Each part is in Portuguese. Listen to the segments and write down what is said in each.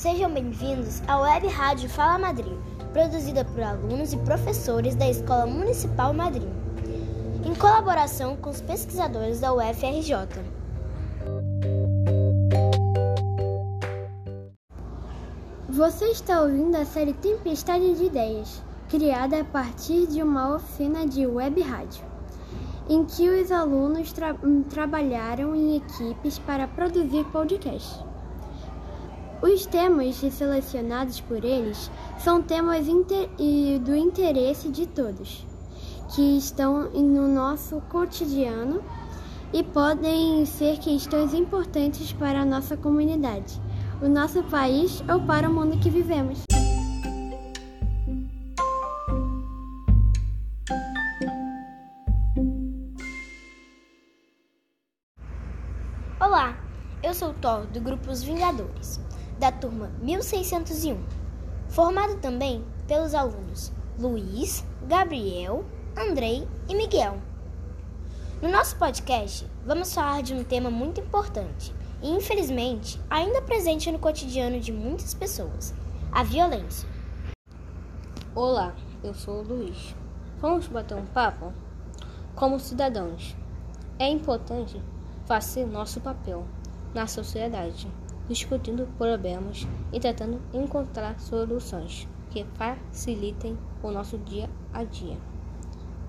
Sejam bem-vindos à Web Rádio Fala Madrid, produzida por alunos e professores da Escola Municipal Madrid, em colaboração com os pesquisadores da UFRJ. Você está ouvindo a série Tempestade de Ideias, criada a partir de uma oficina de web rádio, em que os alunos tra trabalharam em equipes para produzir podcasts. Os temas selecionados por eles são temas inter do interesse de todos, que estão no nosso cotidiano e podem ser questões importantes para a nossa comunidade, o nosso país ou para o mundo que vivemos. Olá, eu sou o Thor do grupo Os Vingadores da turma 1601, formado também pelos alunos Luiz, Gabriel, Andrei e Miguel. No nosso podcast, vamos falar de um tema muito importante e, infelizmente, ainda presente no cotidiano de muitas pessoas: a violência. Olá, eu sou o Luiz. Vamos bater um papo? Como cidadãos, é importante fazer nosso papel na sociedade discutindo problemas e tentando encontrar soluções que facilitem o nosso dia a dia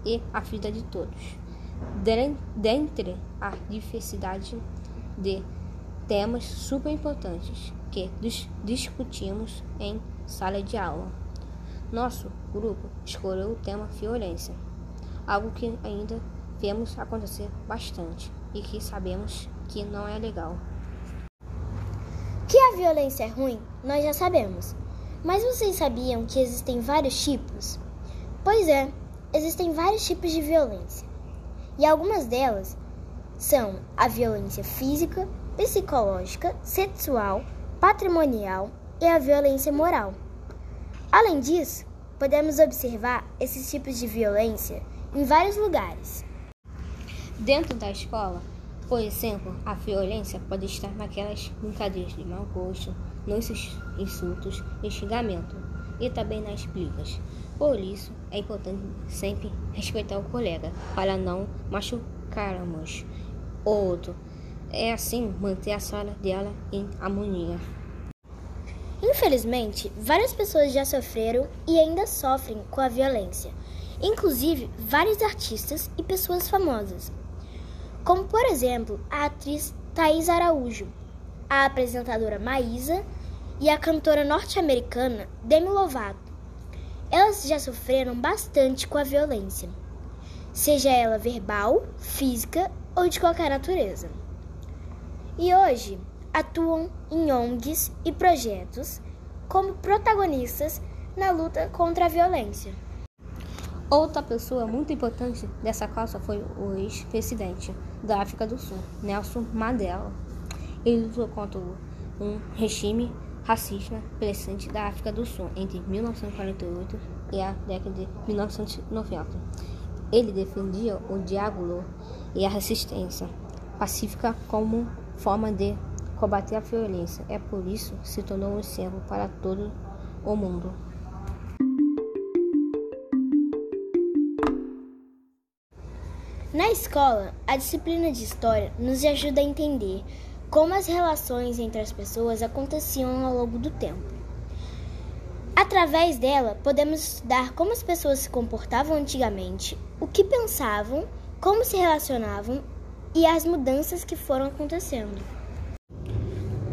e a vida de todos. Dentre a diversidade de temas super importantes que discutimos em sala de aula. Nosso grupo escolheu o tema violência, algo que ainda vemos acontecer bastante e que sabemos que não é legal. Violência é ruim, nós já sabemos. Mas vocês sabiam que existem vários tipos? Pois é, existem vários tipos de violência. E algumas delas são a violência física, psicológica, sexual, patrimonial e a violência moral. Além disso, podemos observar esses tipos de violência em vários lugares. Dentro da escola, por exemplo, a violência pode estar naquelas brincadeiras de mau gosto, nos insultos e xingamento, e também nas brigas. Por isso, é importante sempre respeitar o colega, para não machucarmos o outro. É assim manter a sala dela em harmonia. Infelizmente, várias pessoas já sofreram e ainda sofrem com a violência, inclusive vários artistas e pessoas famosas como por exemplo a atriz Thais Araújo, a apresentadora Maísa e a cantora norte-americana Demi Lovato. Elas já sofreram bastante com a violência, seja ela verbal, física ou de qualquer natureza. E hoje atuam em ONGs e projetos como protagonistas na luta contra a violência. Outra pessoa muito importante dessa causa foi o ex-presidente da África do Sul, Nelson Mandela. Ele lutou contra um regime racista presente da África do Sul entre 1948 e a década de 1990. Ele defendia o diálogo e a resistência pacífica como forma de combater a violência. É por isso que se tornou um exemplo para todo o mundo. Na escola, a disciplina de história nos ajuda a entender como as relações entre as pessoas aconteciam ao longo do tempo. Através dela, podemos estudar como as pessoas se comportavam antigamente, o que pensavam, como se relacionavam e as mudanças que foram acontecendo.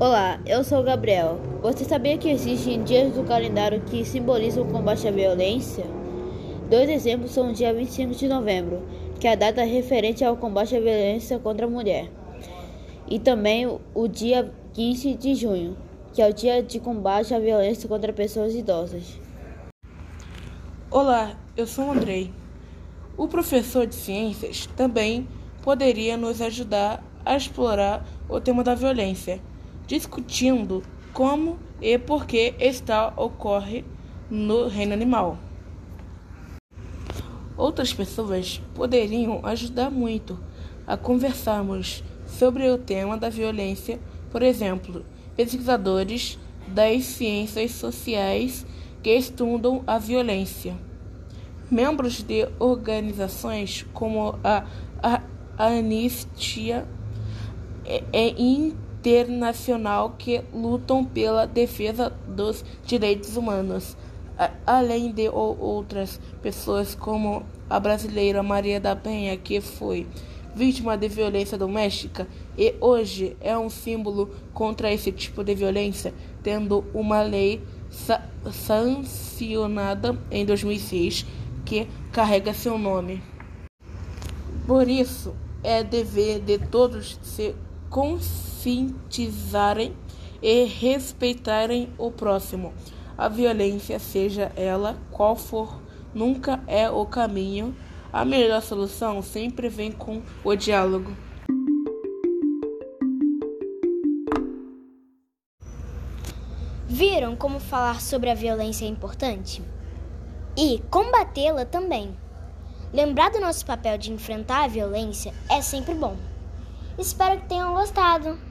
Olá, eu sou o Gabriel. Você sabia que existem dias do calendário que simbolizam o combate à violência? Dois exemplos são o dia 25 de novembro, que é a data referente ao combate à violência contra a mulher, e também o dia 15 de junho, que é o dia de combate à violência contra pessoas idosas. Olá, eu sou o Andrei. O professor de ciências também poderia nos ajudar a explorar o tema da violência, discutindo como e por que esta ocorre no reino animal. Outras pessoas poderiam ajudar muito a conversarmos sobre o tema da violência, por exemplo, pesquisadores das ciências sociais que estudam a violência. Membros de organizações como a, a Anistia é internacional que lutam pela defesa dos direitos humanos, além de outras pessoas como a brasileira Maria da Penha, que foi vítima de violência doméstica e hoje é um símbolo contra esse tipo de violência, tendo uma lei sa sancionada em 2006 que carrega seu nome. Por isso, é dever de todos se conscientizarem e respeitarem o próximo. A violência, seja ela qual for, nunca é o caminho. A melhor solução sempre vem com o diálogo. Viram como falar sobre a violência é importante? E combatê-la também. Lembrar do nosso papel de enfrentar a violência é sempre bom. Espero que tenham gostado.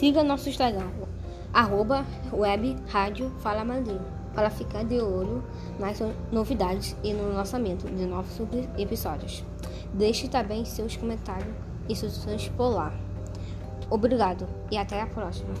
Siga nosso Instagram, arroba web rádio Fala Madrid, para ficar de olho nas novidades e no lançamento de novos episódios. Deixe também seus comentários e sugestões por lá. Obrigado e até a próxima.